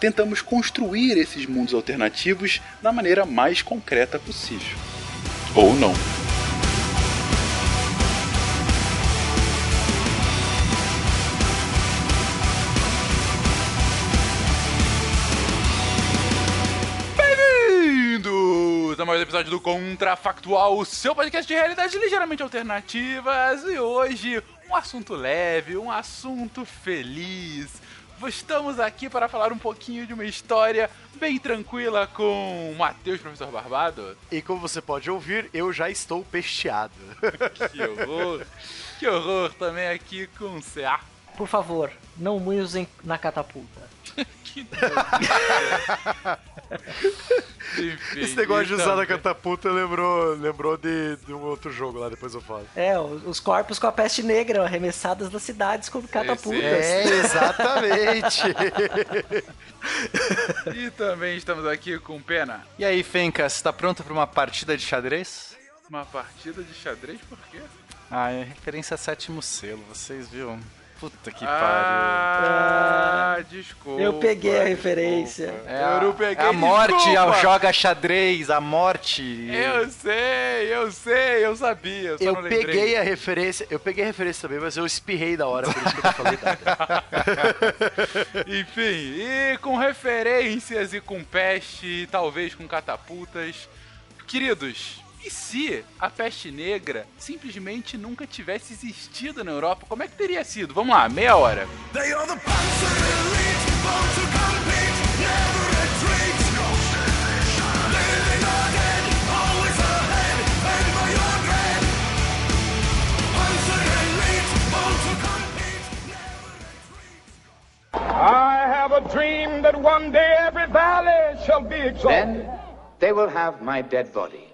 tentamos construir esses mundos alternativos da maneira mais concreta possível. Ou não. Mais um episódio do Contrafactual, o seu podcast de realidades ligeiramente alternativas. E hoje, um assunto leve, um assunto feliz estamos aqui para falar um pouquinho de uma história bem tranquila com o Matheus, professor Barbado. E como você pode ouvir, eu já estou pesteado. que horror! Que horror também aqui com o CA. Por favor, não me usem na catapulta. que Enfim, Esse negócio de usar na catapulta lembrou, lembrou de, de, um outro jogo lá, depois eu falo. É, os corpos com a peste negra arremessados das cidades como catapultas. É, exatamente. e também estamos aqui com Pena. E aí, Fencas, está pronto para uma partida de xadrez? Uma partida de xadrez? Por quê? Ah, é referência a sétimo selo, vocês viram? Puta que ah, pariu. Ah, desculpa. Eu peguei a referência. É a, eu peguei, a morte desculpa. joga xadrez, a morte. Eu sei, eu sei, eu sabia. Eu, eu peguei a referência, eu peguei a referência também, mas eu espirrei da hora, por isso que eu não falei nada. Enfim, e com referências e com peste, talvez com catapultas. Queridos, e se a peste negra simplesmente nunca tivesse existido na Europa, como é que teria sido? Vamos lá, meia hora. I have a dream that one day every valley shall be exalted. Then they will have my dead body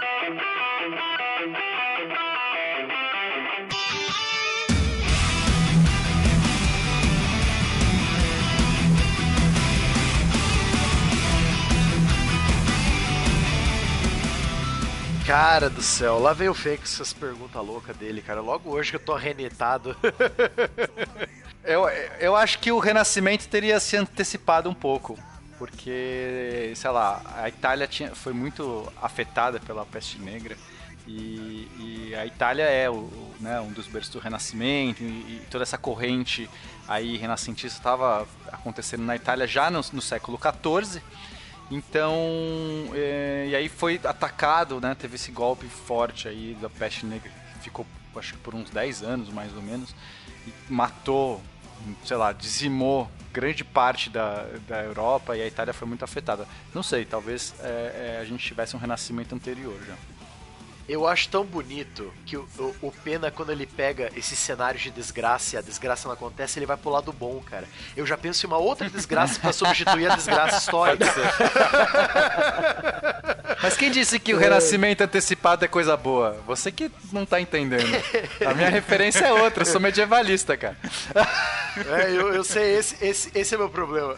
Cara do céu, lá veio o Fê com essas perguntas loucas dele, cara. Logo hoje que eu tô arrenetado. eu, eu acho que o Renascimento teria se antecipado um pouco. Porque, sei lá, a Itália tinha, foi muito afetada pela peste negra. E, e a Itália é o, né, um dos berços do Renascimento. E, e toda essa corrente aí renascentista estava acontecendo na Itália já no, no século XIV. Então, é, e aí foi atacado, né? Teve esse golpe forte aí da peste negra, que ficou, acho que por uns 10 anos, mais ou menos, e matou, sei lá, dizimou grande parte da, da Europa e a Itália foi muito afetada. Não sei, talvez é, é, a gente tivesse um renascimento anterior já. Eu acho tão bonito que o, o, o, Pena, quando ele pega esses cenários de desgraça e a desgraça não acontece, ele vai pro lado bom, cara. Eu já penso em uma outra desgraça para substituir a desgraça histórica. Mas quem disse que o renascimento antecipado é coisa boa? Você que não tá entendendo. A minha referência é outra, eu sou medievalista, cara. É, eu, eu sei, esse, esse, esse é meu problema.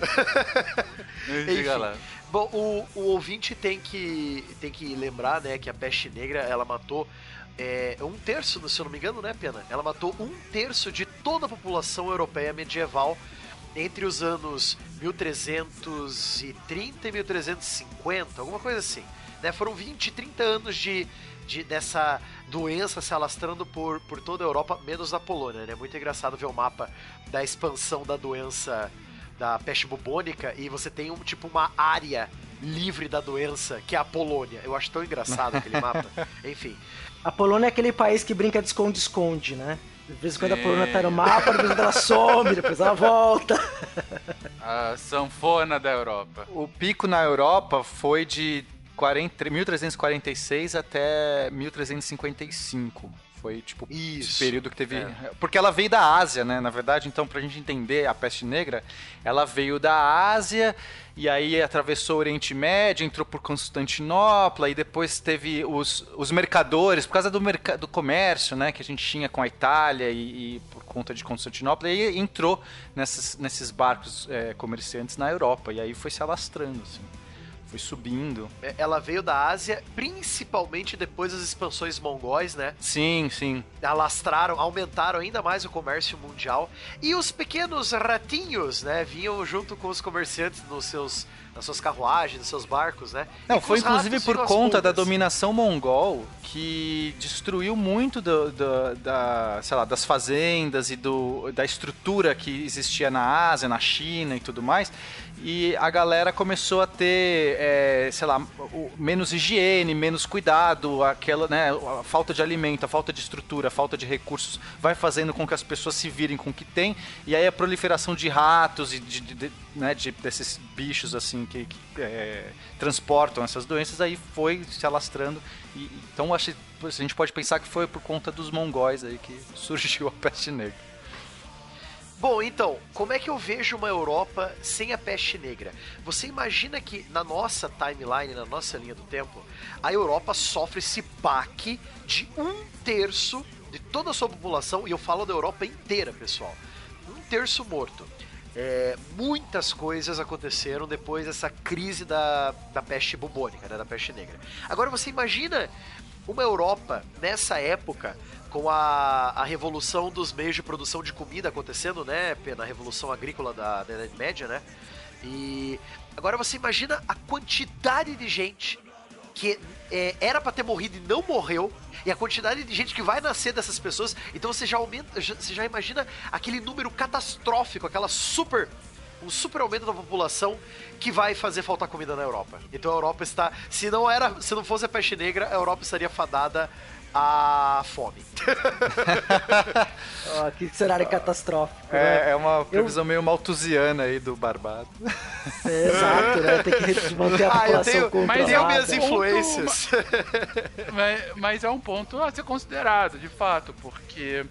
Diga lá. Bom, o, o ouvinte tem que, tem que lembrar, né, que a peste negra, ela matou é, um terço, se eu não me engano, né, Pena? Ela matou um terço de toda a população europeia medieval entre os anos 1330 e 1350, alguma coisa assim. Né? Foram 20, 30 anos de, de dessa doença se alastrando por, por toda a Europa, menos na Polônia. É né? muito engraçado ver o mapa da expansão da doença da peste bubônica e você tem um tipo uma área livre da doença, que é a Polônia. Eu acho tão engraçado aquele mapa. Enfim. A Polônia é aquele país que brinca de esconde-esconde, né? De vez em quando a Polônia tá no mapa, de vez em quando ela some, depois ela volta. A sanfona da Europa. O pico na Europa foi de 40, 1346 até 1355. Foi, tipo, Isso. esse período que teve. É. Porque ela veio da Ásia, né? Na verdade, então, pra gente entender a peste negra, ela veio da Ásia e aí atravessou o Oriente Médio, entrou por Constantinopla e depois teve os, os mercadores, por causa do, do comércio, né? Que a gente tinha com a Itália e, e por conta de Constantinopla, e aí entrou nessas, nesses barcos é, comerciantes na Europa. E aí foi se alastrando, assim. Foi subindo. É, Ela veio da Ásia, principalmente depois das expansões mongóis, né? Sim, sim. alastraram, aumentaram ainda mais o comércio mundial. E os pequenos ratinhos, né, vinham junto com os comerciantes nos seus, nas suas carruagens, nos seus barcos, né? Não, foi inclusive por conta da pulgas. dominação mongol que destruiu muito do- do- da, sei lá, das fazendas e do, da estrutura que existia na Ásia, na China e tudo mais. E a galera começou a ter, é, sei lá, menos higiene, menos cuidado, aquela, né, a falta de alimento, a falta de estrutura, a falta de recursos vai fazendo com que as pessoas se virem com o que tem. E aí a proliferação de ratos e de, de- de- né, de- desses bichos assim que, que, é, transportam essas doenças aí foi se alastrando. E, então acho a gente pode pensar que foi por conta dos mongóis aí que surgiu a peste negra. Bom, então, como é que eu vejo uma Europa sem a peste negra? Você imagina que na nossa timeline, na nossa linha do tempo, a Europa sofre esse baque de um terço de toda a sua população, e eu falo da Europa inteira, pessoal. Um terço morto. É, muitas coisas aconteceram depois dessa crise da, da peste bubônica, né, da peste negra. Agora você imagina uma Europa nessa época com a, a revolução dos meios de produção de comida acontecendo, né, na revolução agrícola da, da Idade Média, né? E agora você imagina a quantidade de gente que é, era pra ter morrido e não morreu, e a quantidade de gente que vai nascer dessas pessoas, então você já aumenta, você já imagina aquele número catastrófico, aquela super um super aumento da população que vai fazer faltar comida na Europa. Então a Europa está, se não era, se não fosse a peste negra, a Europa estaria fadada à fome. Ó, que cenário catastrófico. né? É, é uma previsão meio maltusiana aí do Barbado. É, exato, né? Tem que manter a ah, eu população tenho, controlada. mas eu minhas Ponto, influências. mas, mas é um ponto a ser considerado, de fato, porque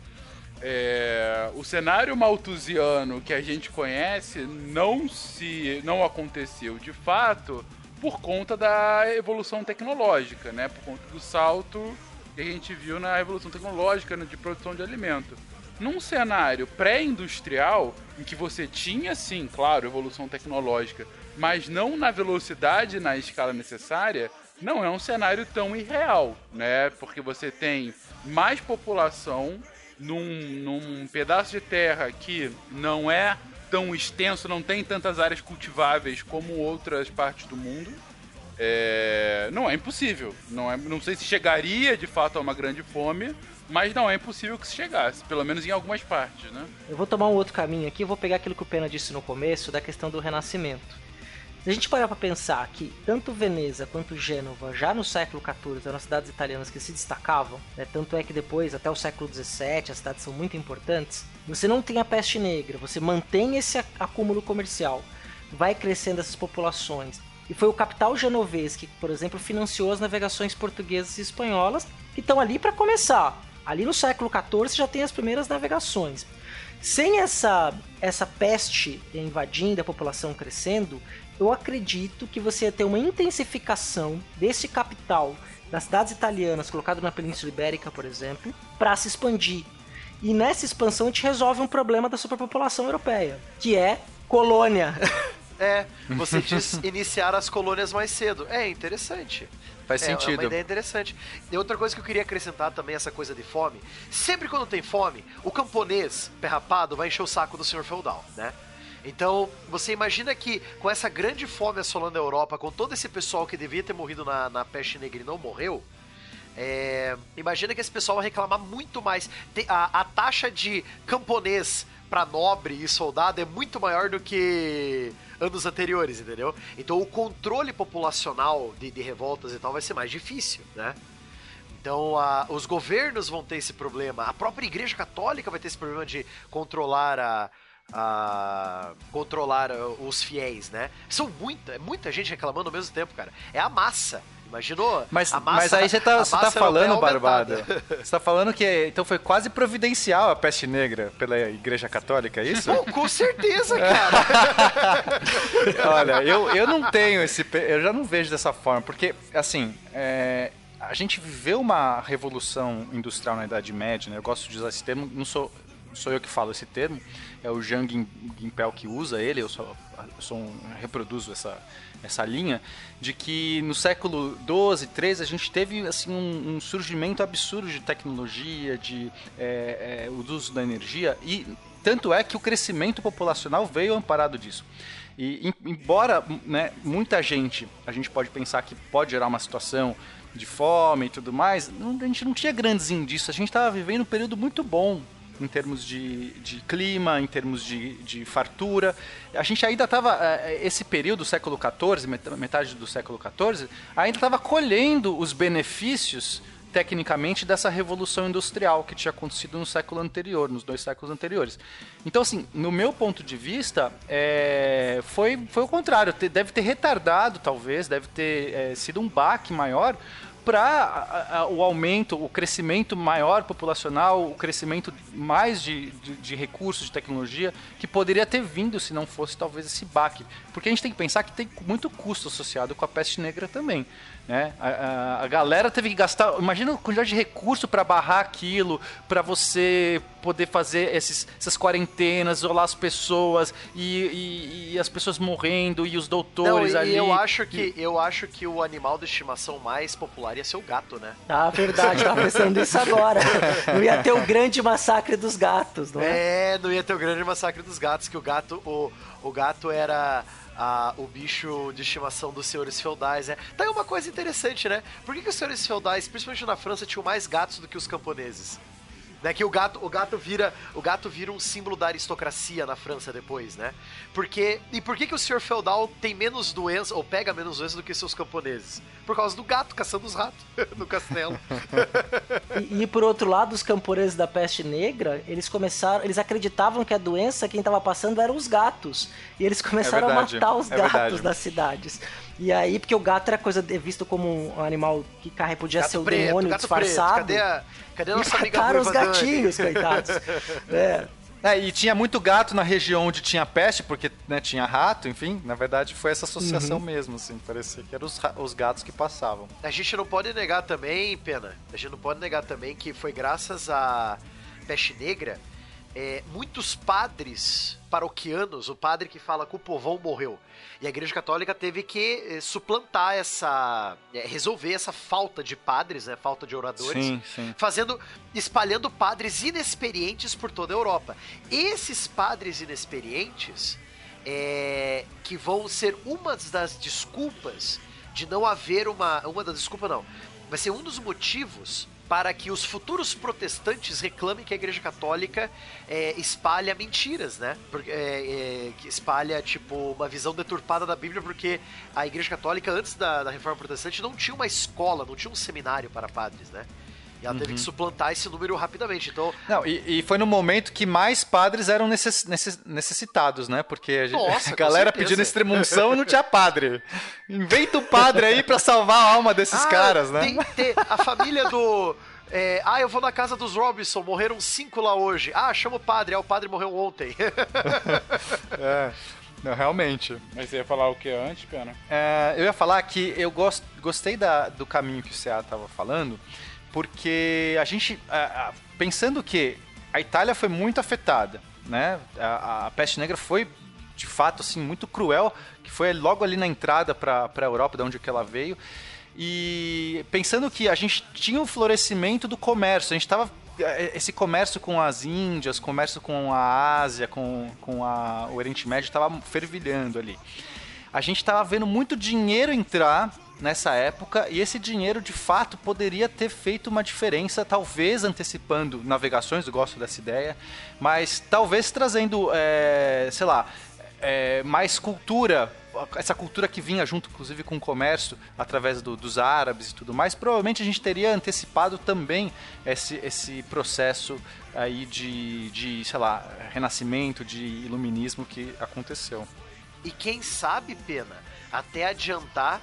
é, o cenário maltusiano que a gente conhece não se não aconteceu de fato por conta da evolução tecnológica, né? Por conta do salto que a gente viu na evolução tecnológica né, de produção de alimento. Num cenário pré-industrial, em que você tinha, sim, claro, evolução tecnológica, mas não na velocidade na escala necessária, não é um cenário tão irreal, né? Porque você tem mais população num, num pedaço de terra que não é tão extenso, não tem tantas áreas cultiváveis como outras partes do mundo. É, não é impossível. Não, é, não sei se chegaria de fato a uma grande fome, mas não é impossível que se chegasse, pelo menos em algumas partes, né? Eu vou tomar um outro caminho aqui, vou pegar aquilo que o Pena disse no começo, da questão do renascimento. Se a gente parar para pensar que tanto Veneza quanto Gênova, já no século XIV, eram cidades italianas que se destacavam, né? tanto é que depois, até o século XVII, as cidades são muito importantes, você não tem a peste negra, você mantém esse ac- acúmulo comercial, vai crescendo essas populações. E foi o capital genovês que, por exemplo, financiou as navegações portuguesas e espanholas, que estão ali para começar. Ali no século XIV já tem as primeiras navegações. Sem essa, essa peste invadindo, a população crescendo, eu acredito que você ia ter uma intensificação desse capital das cidades italianas colocado na Península Ibérica, por exemplo, para se expandir. E nessa expansão a gente resolve um problema da superpopulação europeia, que é colônia. É, você diz iniciar as colônias mais cedo. É interessante. Faz É, É uma sentido. ideia interessante. E outra coisa que eu queria acrescentar também, essa coisa de fome. Sempre quando tem fome, o camponês perrapado vai encher o saco do senhor feudal, né? Então, você imagina que com essa grande fome assolando a Europa, com todo esse pessoal que devia ter morrido na, na peste negra e não morreu, é, imagina que esse pessoal vai reclamar muito mais. A, a taxa de camponês para nobre e soldado é muito maior do que anos anteriores, entendeu? Então o controle populacional de, de revoltas e tal vai ser mais difícil, né? Então a- os governos vão ter esse problema, a própria Igreja Católica vai ter esse problema de controlar a, a- controlar uh, os fiéis, né? São muita, muita gente reclamando ao mesmo tempo, cara. É a massa. Imaginou? Mas, massa, mas aí você tá, você tá falando, Barbada. Você tá falando que então foi quase providencial a peste negra pela Igreja Católica, é isso? Pô, com certeza, cara. Olha, eu, eu não tenho esse. Eu já não vejo dessa forma, porque, assim, é, a gente viveu uma revolução industrial na Idade Média, né? Eu gosto de usar esse termo, não sou, sou eu que falo esse termo, é o Jean Gim- Gimpel que usa ele, eu só, eu sou um- reproduzo essa, essa linha, de que no século XII, XIII, a gente teve assim, um, um surgimento absurdo de tecnologia, de é, é, o uso da energia, e tanto é que o crescimento populacional veio amparado disso. E em- embora né, muita gente, a gente pode pensar que pode gerar uma situação de fome e tudo mais, a gente não tinha grandes indícios, a gente estava vivendo um período muito bom em termos de, de clima, em termos de, de fartura. A gente ainda estava, esse período, do século XIV, met- metade do século XIV, ainda estava colhendo os benefícios tecnicamente dessa revolução industrial que tinha acontecido no século anterior, nos dois séculos anteriores. Então, assim, no meu ponto de vista, é, foi, foi o contrário. Deve ter retardado, talvez, deve ter é, sido um baque maior para o aumento, o crescimento maior populacional, o crescimento mais de, de, de recursos, de tecnologia, que poderia ter vindo se não fosse talvez esse baque. Porque a gente tem que pensar que tem muito custo associado com a peste negra também. Né? A, a- a galera teve que gastar. Imagina a quantidade de recurso para barrar aquilo, para você poder fazer esses, essas quarentenas, isolar as pessoas e, e- e as pessoas morrendo e os Não, doutores e ali. eu acho que eu acho que o animal de estimação mais popular ia ser o gato, né? Ah, verdade, tava pensando isso agora. Não ia ter o grande massacre dos gatos, não é? É, não ia ter o grande massacre dos gatos, que o gato, o, o gato era a- o bicho de estimação dos senhores feudais, né? Tá aí uma coisa interessante, né? Por que, que os senhores feudais, principalmente na França, tinham mais gatos do que os camponeses? Né, que o gato, o gato vira, o gato vira um símbolo da aristocracia na França depois, né? Porque e por que que o senhor feudal tem menos doença ou pega menos doença do que seus camponeses? Por causa do gato caçando os ratos no castelo. E, e por outro lado, os camponeses da peste negra, eles começaram, eles acreditavam que a doença quem tava passando eram os gatos. E eles começaram verdade, a matar os é gatos verdade. das cidades. E aí, porque o gato era coisa de- visto como um animal que carrega, podia Gato ser o preto, demônio gato disfarçado. preto. Cadê a, cadê a E nossa amiga os ruiva Dani? gatinhos, coitados. É. É, e tinha muito gato na região onde tinha peste, porque né, tinha rato, enfim. Na verdade, foi essa associação mesmo, assim. Parecia que eram os, os gatos que passavam. A gente não pode negar também, Pena, a gente não pode negar também que foi graças à peste negra, é, muitos padres paroquianos, o padre que fala que o povão morreu. E a Igreja Católica teve que eh, suplantar essa. eh, resolver essa falta de padres, né? Falta de oradores. Sim, sim. Fazendo. espalhando padres inexperientes por toda a Europa. Esses padres inexperientes é, que vão ser uma das desculpas de não haver uma. Uma das desculpas não. Vai ser um dos motivos para que os futuros protestantes reclamem que a Igreja Católica é, espalha mentiras, né? Porque, é, é, espalha, tipo, uma visão deturpada da Bíblia, porque a Igreja Católica, antes da, da Reforma Protestante, não tinha uma escola, não tinha um seminário para padres, né? E ela teve que suplantar esse número rapidamente. Então, Não, e, e foi no momento que mais padres eram necess- necess- necessitados, né? Porque a, gente- Nossa, a galera pedindo extremunção e não tinha padre. Inventa o padre aí pra salvar a alma desses Ah, caras, né? Tem que ter a família do. é, ah, eu vou na casa dos Robinson, morreram cinco lá hoje. Ah, chama o padre, ah, o padre morreu ontem. É, não, realmente. Mas você ia falar o que antes, Pena? É, eu ia falar que eu gost, gostei da- do caminho que o CA estava falando, porque a gente, pensando que a Itália foi muito afetada, né? A, a peste negra foi, de fato, assim, muito cruel, que foi logo ali na entrada para a Europa, de onde que ela veio. E pensando que a gente tinha o florescimento do comércio, a gente estava é, esse comércio com as Índias, comércio com a Ásia, com, com a, o Oriente Médio estava fervilhando ali. A gente estava vendo muito dinheiro entrar nessa época e esse dinheiro de fato poderia ter feito uma diferença, talvez antecipando navegações, eu gosto dessa ideia, mas talvez trazendo, é, sei lá, é, mais cultura essa cultura que vinha junto, inclusive, com o comércio, através do, dos árabes e tudo mais, provavelmente a gente teria antecipado também esse, esse processo aí de, de, sei lá, renascimento, de iluminismo que aconteceu. E quem sabe, Pena, até adiantar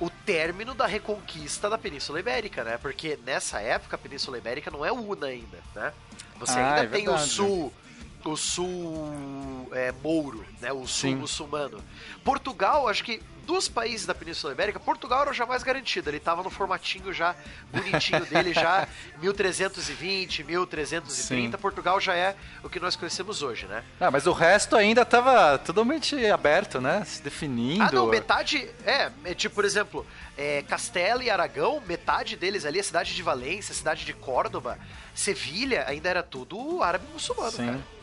o término da reconquista da Península Ibérica, né? Porque nessa época a Península Ibérica não é una ainda, né? Você Ah, ainda é tem o verdade. sul, o sul é, mouro, né? O sul Sim. muçulmano. Portugal, acho que dos países da Península Ibérica, Portugal era o já mais garantido. Ele tava no formatinho já bonitinho dele, já 1320, 1330. Sim. Portugal já é o que nós conhecemos hoje, né? Ah, mas o resto ainda estava totalmente aberto, né? Se definindo. Ah, não, metade. É, é tipo, por exemplo, é, Castela e Aragão, metade deles ali, a cidade de Valência, a cidade de Córdoba, Sevilha, ainda era tudo árabe muçulmano, Sim. cara.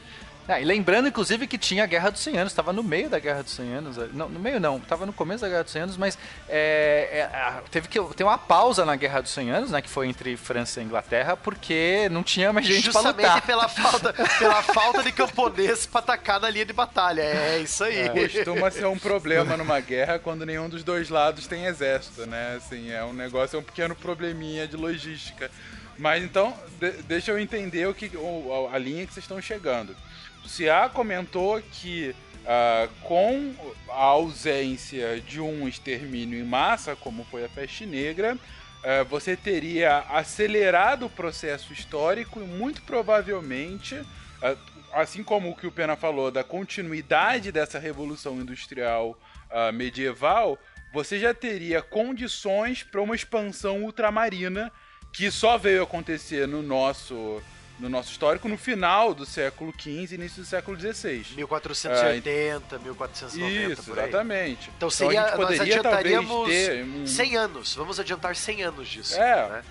Ah, e lembrando, inclusive, que tinha a Guerra dos 100 Anos, estava no meio da Guerra dos 100 Anos. Não, no meio não, estava no começo da Guerra dos 100 Anos, mas é, é, teve que ter uma pausa na Guerra dos 100 Anos, né, que foi entre França e Inglaterra, porque não tinha mais gente pra Justamente lutar. pela falta, pela falta de camponês pra atacar na linha de batalha. É isso aí. Costuma ser um problema numa guerra quando nenhum dos dois lados tem exército, né? Assim, é um negócio, é um pequeno probleminha de logística. Mas então, de- deixa eu entender o que, o- a linha que vocês estão chegando. Cia comentou que ah, com a ausência de um extermínio em massa, como foi a peste negra, ah, você teria acelerado o processo histórico e muito provavelmente ah, assim como o que o Pena falou da continuidade dessa revolução industrial medieval, você já teria condições para uma expansão ultramarina que só veio acontecer no nosso no nosso histórico no final do século XV início do século XVI. 1480, 1490, Isso, por aí. exatamente. Então seria, a gente nós adiantaríamos ter um, 100 anos. Vamos adiantar 100 anos disso. é, né?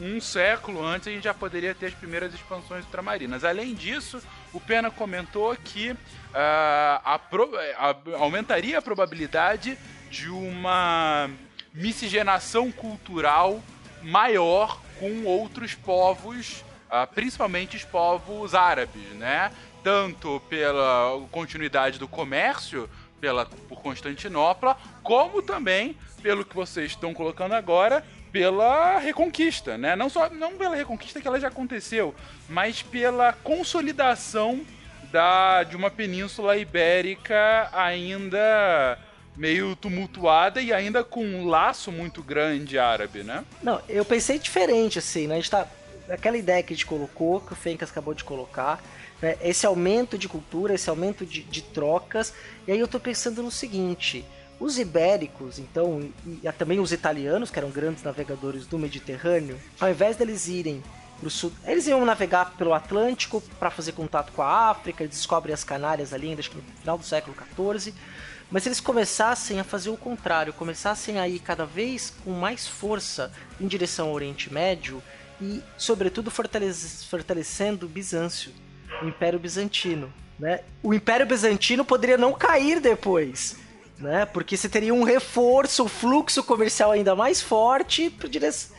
um século antes a gente já poderia ter as primeiras expansões ultramarinas. Além disso, o Pena comentou que ah, a pro- a- aumentaria a probabilidade de uma miscigenação cultural maior com outros povos, ah, principalmente os povos árabes, né? Tanto pela continuidade do comércio pela, por Constantinopla, como também, pelo que vocês estão colocando agora, pela reconquista, né? Não só não pela reconquista que ela já aconteceu, mas pela consolidação da, de uma península ibérica ainda meio tumultuada e ainda com um laço muito grande árabe, né? Não, eu pensei diferente, assim, né? A gente tá. Aquela ideia que a gente colocou, que o Fencas acabou de colocar, né? esse aumento de cultura, esse aumento de, de trocas. E aí eu tô pensando no seguinte: os ibéricos, então, e, também os italianos, que eram grandes navegadores do Mediterrâneo, ao invés deles irem pro sul, eles iam navegar pelo Atlântico para fazer contato com a África, eles descobrem as Canárias ali, acho que no final do século XIV. Mas se eles começassem a fazer o contrário, começassem a ir cada vez com mais força em direção ao Oriente Médio e, sobretudo, fortalece- fortalecendo Bizâncio, o Império Bizantino. Né? O Império Bizantino poderia não cair depois, né? porque você teria um reforço, um fluxo comercial ainda mais forte para direção.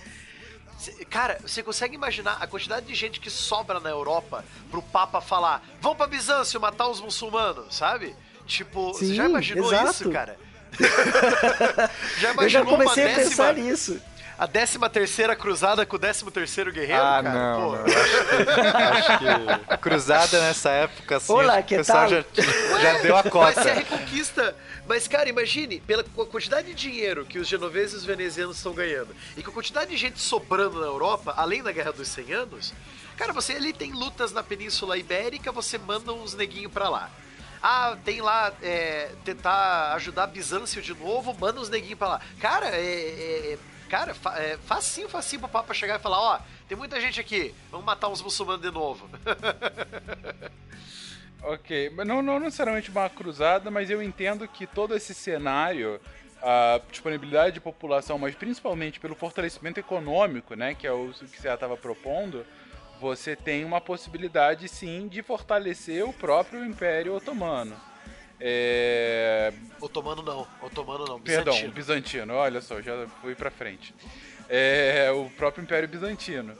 Cara, você consegue imaginar a quantidade de gente que sobra na Europa pro Papa falar: vamos pra Bizâncio matar os muçulmanos, sabe? Tipo, você já Sim, imaginou exato. isso, cara? já Eu imaginou já comecei a pensar nisso. A décima terceira cruzada com o décimo terceiro guerreiro, Ah, cara? não, Pô, não. Acho que, acho que cruzada nessa época, assim, Olá, que o pessoal tal? já, já deu a Vai cota. ser a reconquista. Mas, cara, imagine, pela qu- quantidade de dinheiro que os genoveses e os venezianos estão ganhando, e com a quantidade de gente sobrando na Europa, além da Guerra dos 100 Anos, cara, você ali tem lutas na Península Ibérica, você manda uns neguinhos pra lá. Ah, tem lá, é, tentar ajudar Bizâncio de novo, manda uns neguinhos pra lá. Cara, é... é- é- Cara, fa é, facinho, facinho pro Papa chegar e falar, ó, tem muita gente aqui, vamos matar uns muçulmanos de novo. Ok, mas não, não necessariamente uma cruzada, mas eu entendo que todo esse cenário, a disponibilidade de população, mas principalmente pelo fortalecimento econômico, né, que é o que você estava propondo, você tem uma possibilidade sim de fortalecer o próprio Império Otomano. É... Otomano não, otomano não, Perdão, bizantino. bizantino, olha só, já fui pra frente. É, o próprio Império Bizantino.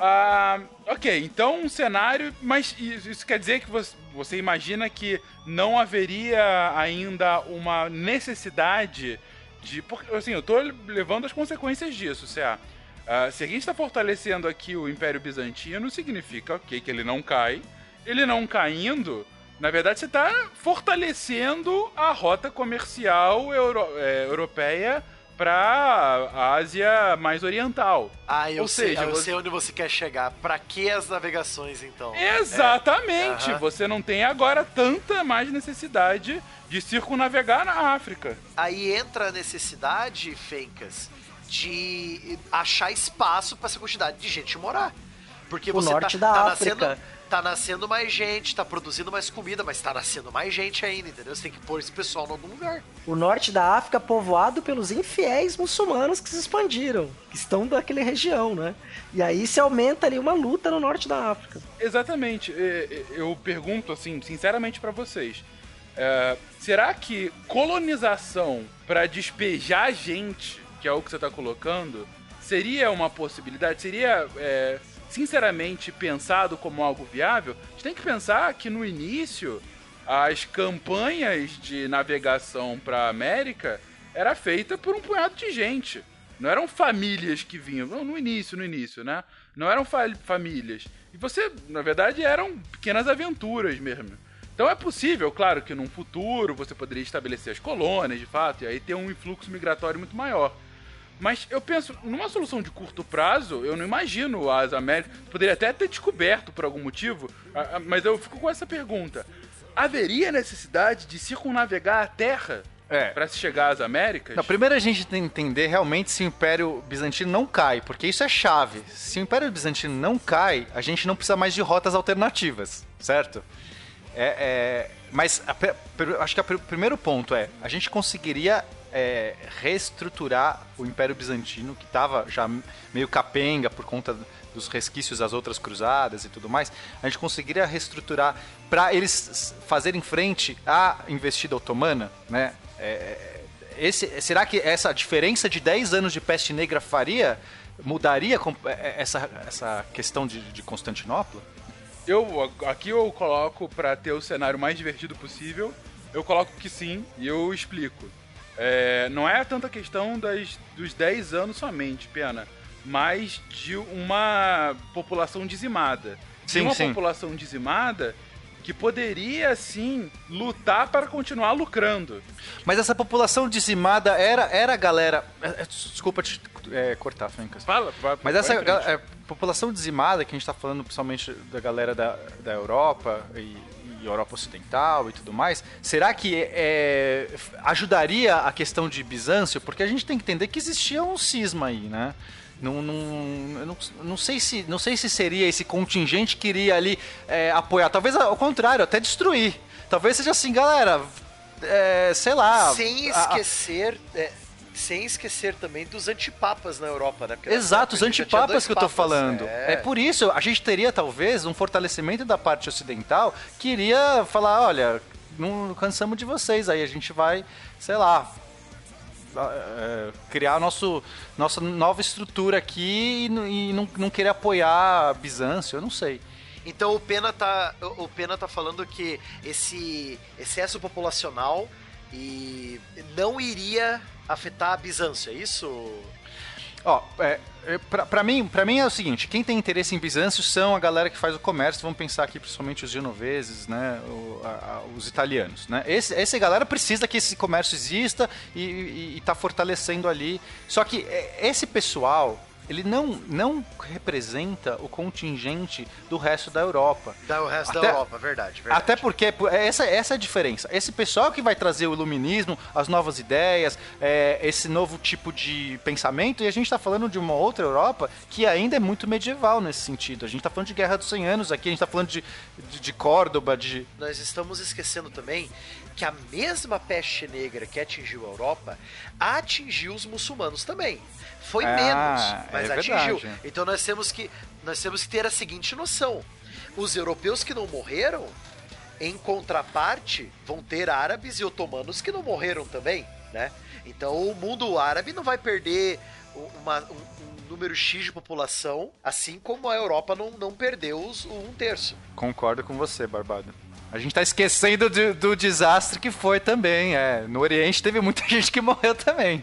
Ah, ok, então um cenário, mas isso quer dizer que você, você imagina que não haveria ainda uma necessidade de. Porque, assim, eu tô levando as consequências disso, Cé. Ah, se a gente está fortalecendo aqui o Império Bizantino, significa ok, que ele não cai. Ele não caindo, na verdade, você está fortalecendo a rota comercial euro- é, europeia para a Ásia mais oriental. Ah, eu Ou sei, seja, eu você- sei onde você quer chegar. Pra que as navegações, então? Exatamente! É, aham. Você não tem agora tanta mais necessidade de circunnavegar na África. Aí entra a necessidade, Fencas, de achar espaço pra essa quantidade de gente morar. Porque O você norte tá, da tá África. nascendo, tá nascendo mais gente, tá produzindo mais comida, mas tá nascendo mais gente ainda, entendeu? Você tem que pôr esse pessoal em algum lugar. O norte da África povoado pelos infiéis muçulmanos que se expandiram, que estão daquela região, né? E aí se aumenta ali uma luta no norte da África. Exatamente. Eu pergunto, assim, sinceramente pra vocês. é, será que colonização pra despejar gente, que é o que você tá colocando, seria uma possibilidade? Seria, é, sinceramente, pensado como algo viável? A gente tem que pensar que no início as campanhas de navegação pra América era feita por um punhado de gente. Não eram famílias que vinham. No início, no início, né? Não eram fa- famílias. E você, na verdade, eram pequenas aventuras mesmo. Então é possível, claro, que num futuro você poderia estabelecer as colônias, de fato, e aí ter um influxo migratório muito maior. Mas eu penso, numa solução de curto prazo, eu não imagino as Américas. Poderia até ter descoberto por algum motivo, mas eu fico com essa pergunta: haveria necessidade de circunnavegar a Terra É. para se chegar às Américas? Não, primeiro a gente tem que entender realmente se o Império Bizantino não cai, porque isso é chave. Se o Império Bizantino não cai, a gente não precisa mais de rotas alternativas, certo? É, é, mas a acho que o primeiro ponto é, a gente conseguiria é, reestruturar o Império Bizantino, que estava já meio capenga por conta dos resquícios das outras cruzadas e tudo mais, a gente conseguiria reestruturar para eles fazerem frente à investida otomana, né? É, esse, será que essa diferença de 10 anos de peste negra faria, mudaria é, essa, essa questão de, de Constantinopla? Eu aqui eu coloco pra ter o cenário mais divertido possível. Eu coloco que sim e eu explico. É, não é tanta questão das, dos 10 anos somente, pena, mas de uma população dizimada. de Sim, uma sim. população dizimada que poderia sim lutar para continuar lucrando. Mas essa população dizimada era, era a galera. é, é, Desculpa te é, cortar, Fencas. Fala, vai- Mas essa é, população dizimada que a gente está falando principalmente da galera da, da Europa e, e Europa Ocidental e tudo mais, será que é, f- ajudaria a questão de Bizâncio? Porque a gente tem que entender que existia um cisma aí, né? Não, não, não, não, sei se, não sei se seria esse contingente que iria ali é, apoiar. Talvez ao contrário, até destruir. Talvez seja assim, galera. é, sei a- sem a- esquecer. Sem esquecer também dos antipapas na Europa, né? Porque Exato, os antipapas que eu tô papas, falando. É. É. por isso, a gente teria talvez um fortalecimento da parte ocidental que iria falar, olha, não cansamos de vocês, aí a gente vai, sei lá, é, criar nosso, nossa nova estrutura aqui e, não, não querer apoiar Bizâncio, eu não sei. Então o Pena tá, o Pena tá falando que esse excesso populacional e não iria afetar a Bizâncio, é isso? Ó, é, é, pra, pra mim, pra mim é o seguinte, quem tem interesse em Bizâncio são a galera que faz o comércio, vamos pensar aqui principalmente os genoveses, né, o- a- os italianos, né, esse, essa galera precisa que esse comércio exista e, e, e tá fortalecendo ali, só que é, esse pessoal, ele não, não representa o contingente do resto da Europa. Da, o resto da Até- Europa, verdade, verdade. Até porque pô, essa, essa é a diferença. Esse pessoal que vai trazer o iluminismo, as novas ideias, é, esse novo tipo de pensamento, e a gente está falando de uma outra Europa que ainda é muito medieval nesse sentido. A gente está falando de Guerra dos 100 Anos aqui, a gente está falando de, de, de Córdoba, de... Nós estamos esquecendo também que a mesma peste negra que atingiu a Europa atingiu os muçulmanos também. Foi Ah, menos, mas É atingiu. verdade. Então nós temos que nós temos que ter a seguinte noção: os europeus que não morreram, em contraparte, vão ter árabes e otomanos que não morreram também, né? Então o mundo árabe não vai perder uma- um, um número X de população, assim como a Europa não, não perdeu os, um terço. Concordo com você, Barbado. A gente tá esquecendo de- do desastre que foi também. É. No Oriente teve muita gente que morreu também.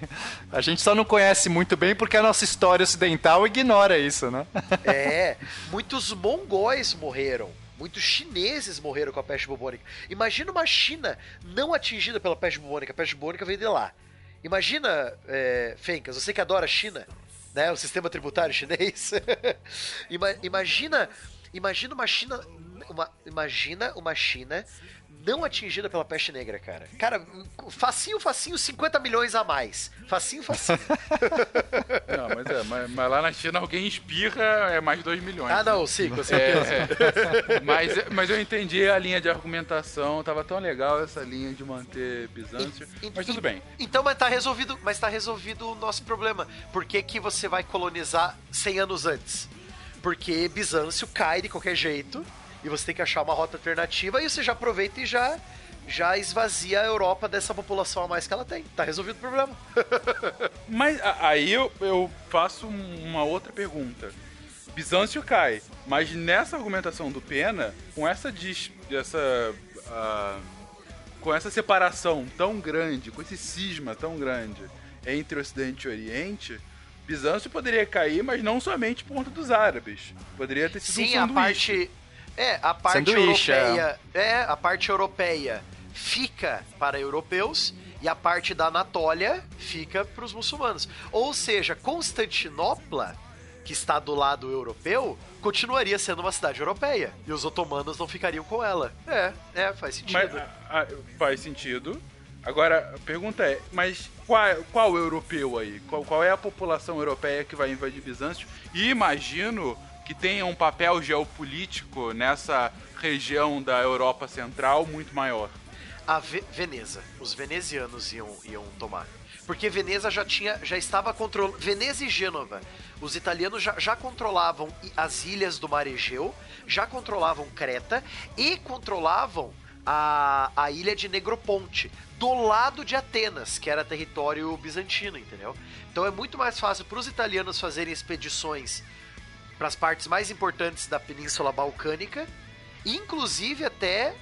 A gente só não conhece muito bem porque a nossa história ocidental ignora isso, né? É, muitos mongóis morreram. Muitos chineses morreram com a peste bubônica. Imagina uma China não atingida pela peste bubônica. A peste bubônica veio de lá. Imagina, é, Fencas, você que adora a China, né? O sistema tributário chinês. Ima- imagina, imagina uma China, uma, imagina uma China não atingida pela peste negra, cara. Cara, facinho, facinho, 50 milhões a mais. Facinho, facinho. Não, mas é, mas, mas lá na China alguém espirra, é mais 2 milhões. ah, né? não, sim, com certeza. É, mas, mas eu entendi a linha de argumentação, tava tão legal essa linha de manter Bizâncio. E- Mas tudo bem. Então, mas tá resolvido, mas tá resolvido o nosso problema. Por que, que você vai colonizar 100 anos antes? Porque Bizâncio cai de qualquer jeito e você tem que achar uma rota alternativa e você já aproveita e já já esvazia a Europa dessa população a mais que ela tem. Tá resolvido o problema. Mas aí eu, eu faço um- uma outra pergunta. Bizâncio cai, mas nessa argumentação do Pena, com essa dis, essa ah, com essa separação tão grande, com esse cisma tão grande entre Ocidente e Oriente, Bizâncio poderia cair, mas não somente por conta dos árabes. Poderia ter sido Sim, um a parte é, a parte Sanduíche, europeia, é, a parte europeia fica para europeus e a parte da Anatólia fica para os muçulmanos. Ou seja, Constantinopla, que está do lado europeu, continuaria sendo uma cidade europeia e os otomanos não ficariam com ela. É, é, faz sentido. Mas, ah, ah, faz sentido. Agora, a pergunta é, mas qual, qual europeu aí? Qual, qual é a população europeia que vai invadir Bizâncio? E imagino que tenha um papel geopolítico nessa região da Europa Central muito maior. a Ve- Veneza. Os venezianos iam, iam tomar. Porque Veneza já tinha, já estava controlando. Veneza e Gênova. Os italianos já, já controlavam as ilhas do Mar Egeu, já controlavam Creta e controlavam a, a ilha de Negroponte, do lado de Atenas, que era território bizantino, entendeu? Então é muito mais fácil para os italianos fazerem expedições para as partes mais importantes da Península Balcânica, inclusive até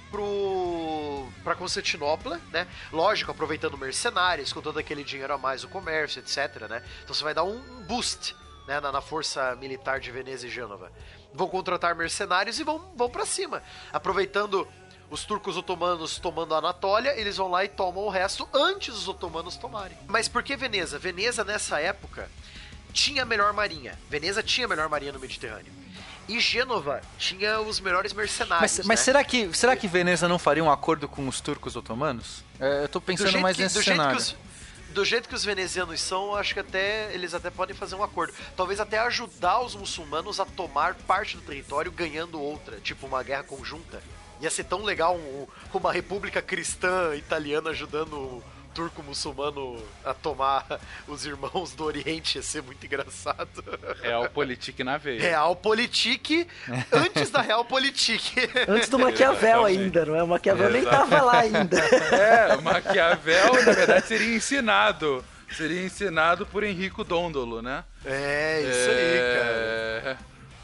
para Constantinopla, né? Lógico, aproveitando mercenários, com todo aquele dinheiro a mais, o comércio, etc, né? Então você vai dar um um boost, né, na, na força militar de Veneza e Gênova. Vão contratar mercenários e vão vão para cima, aproveitando os turcos otomanos tomando a Anatólia, eles vão lá e tomam o resto antes dos otomanos tomarem. Mas por que Veneza? Veneza nessa época tinha a melhor marinha. Veneza tinha a melhor marinha no Mediterrâneo. E Gênova tinha os melhores mercenários. Mas, mas né? será, que, será que Veneza não faria um acordo com os turcos otomanos? É, eu tô do pensando mais que, nesse do, jeito que cenário. os, do jeito que os venezianos são, acho que até eles até podem fazer um acordo. Talvez até ajudar os muçulmanos a tomar parte do território ganhando outra, tipo uma guerra conjunta. Ia ser tão legal um- uma república cristã italiana ajudando turco muçulmano a tomar os irmãos do Oriente. Ia ser muito engraçado. Realpolitik na veia. Realpolitik antes da Realpolitik. Antes do Maquiavel Exatamente. ainda, não é? O Maquiavel nem tava lá ainda. É, Maquiavel, na verdade, seria ensinado. Seria ensinado por Henrico Dondolo, né? É, isso aí, cara. É,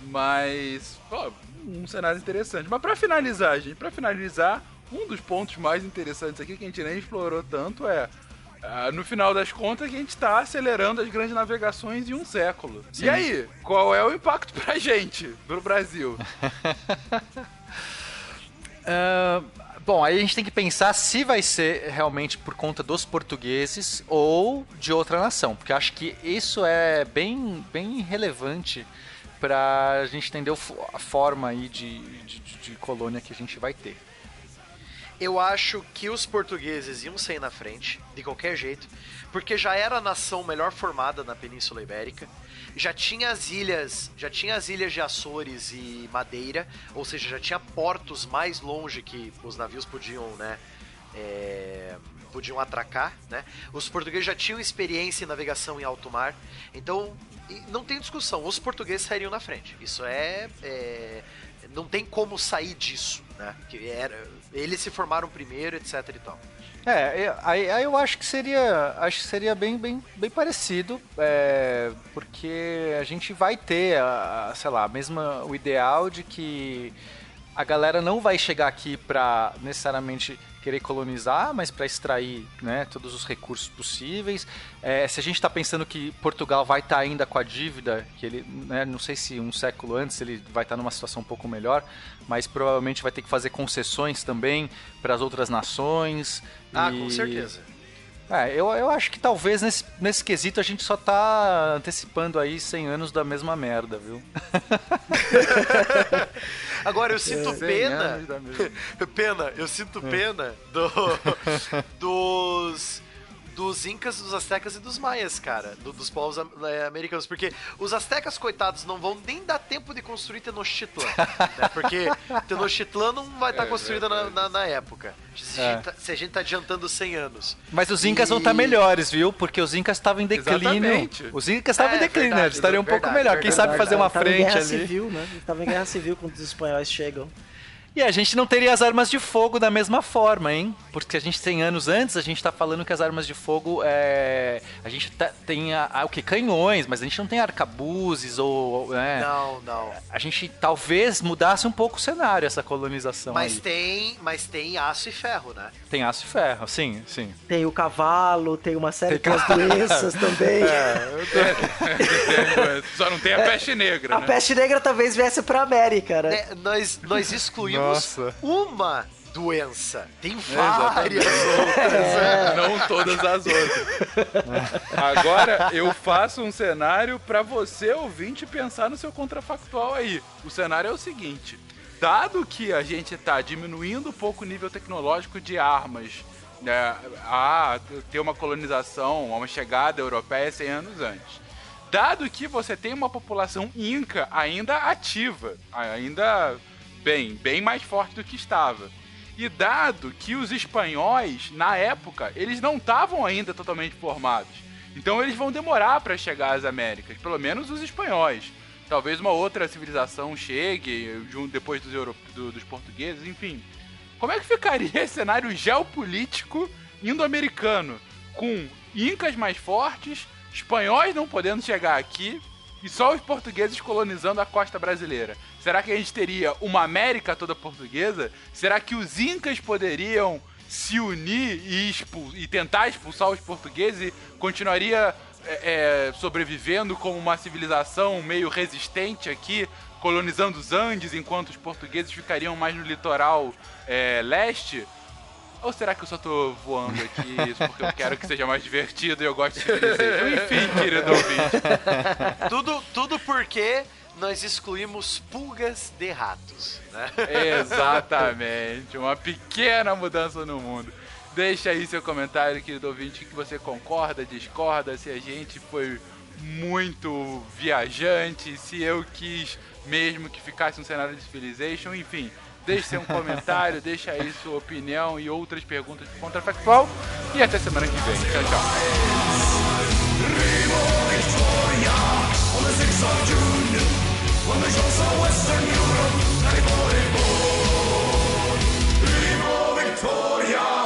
Mas, ó, um cenário interessante. Mas pra finalizar, gente, pra finalizar, um dos pontos mais interessantes aqui que a gente nem explorou tanto é. ah, no final das contas, que a gente tá acelerando as grandes navegações em um século. E aí, qual é o impacto pra gente, pro Brasil? Ah, bom, aí a gente tem que pensar se vai ser realmente por conta dos portugueses ou de outra nação, porque acho que isso é bem, bem relevante para a gente entender a forma aí de, de, de- de colônia que a gente vai ter. Eu acho que os portugueses iam sair na frente, de qualquer jeito, porque já era a nação melhor formada na Península Ibérica, já tinha as ilhas, já tinha as ilhas de Açores e Madeira, ou seja, já tinha portos mais longe que os navios podiam, né, é, podiam atracar, né? Os portugueses já tinham experiência em navegação em alto mar, então não tem discussão, os portugueses sairiam na frente. Isso é, é não tem como sair disso, né? Que era, eles se formaram primeiro, etc e tal. É, aí, aí eu acho que seria, acho que seria bem, bem, bem parecido, é, porque a gente vai ter, a, a, sei lá, mesma o ideal de que a galera não vai chegar aqui pra necessariamente querer colonizar, mas para extrair, né, todos os recursos possíveis. É, se a gente está pensando que Portugal vai estar ainda com a dívida, que ele, né, não sei se um século antes ele vai estar numa situação um pouco melhor, mas provavelmente vai ter que fazer concessões também para as outras nações. Ah, e- com certeza. É, eu, eu acho que talvez nesse, nesse quesito a gente só tá antecipando aí 100 anos da mesma merda, viu? Agora eu sinto 100 pena. pena, eu sinto pena do, dos. Dos Incas, dos Aztecas e dos Maias, cara. do- dos povos eh, americanos. Porque os Aztecas, coitados, não vão nem dar tempo de construir Tenochtitlan. né? Porque Tenochtitlan não vai estar construída na, na, na época. Se, É. a gente tá, se a gente tá adiantando 100 anos. Mas os Incas vão E- estar melhores, viu? Porque os Incas estavam em declínio. Exatamente. Os Incas estavam É, em declínio, verdade, eles estariam um pouco verdade, melhor. Quem verdade. sabe fazer uma Tava em frente guerra ali. civil, né? Tava em guerra civil quando os espanhóis chegam. E a gente não teria as armas de fogo da mesma forma, hein? Porque a gente 100 anos antes, a gente tá falando que as armas de fogo é. A gente tá- tem a, a- o que? Canhões, mas a gente não tem arcabuzes ou. né? Não, não. A gente talvez mudasse um pouco o cenário, essa colonização. Mas aí. tem, mas tem aço e ferro, né? Tem aço e ferro, sim, sim. Tem o cavalo, tem uma série Tem de doenças também. Só não tem a peste negra, A né? peste negra talvez viesse pra América, né? Né, nós, nós excluímos Nossa. uma doença. Tem várias outras. É. Não todas as outras. Agora eu faço um cenário pra você, ouvinte, pensar no seu contrafactual aí. O cenário é o seguinte: dado que a gente tá diminuindo um pouco o nível tecnológico de armas, né, a ter uma colonização, uma chegada europeia 100 anos antes. Dado que você tem uma população inca ainda ativa, ainda bem, bem mais forte do que estava. E dado que os espanhóis, na época, eles não estavam ainda totalmente formados. Então eles vão demorar para chegar às Américas, pelo menos os espanhóis. Talvez uma outra civilização chegue depois dos, euro- do- dos portugueses, enfim. Como é que ficaria esse cenário geopolítico indo-americano? Com incas mais fortes, espanhóis não podendo chegar aqui e só os portugueses colonizando a costa brasileira. Será que a gente teria uma América toda portuguesa? Será que os incas poderiam se unir e, expul- e tentar expulsar os portugueses e continuaria é, é, sobrevivendo como uma civilização meio resistente aqui, colonizando os Andes, enquanto os portugueses ficariam mais no litoral é, leste? Ou será que eu só tô voando aqui isso porque eu quero que seja mais divertido e eu gosto de Civilization? Enfim, querido ouvinte. tudo, tudo porque nós excluímos pulgas de ratos. Né? Exatamente. Uma pequena mudança no mundo. Deixa aí seu comentário, querido ouvinte, que você concorda, discorda, se a gente foi muito viajante, se eu quis mesmo que ficasse um cenário de Civilization, enfim. Deixe seu um comentário, deixa aí sua opinião e outras perguntas do Contrafactual. E até semana que vem. Tchau, tchau. Victoria!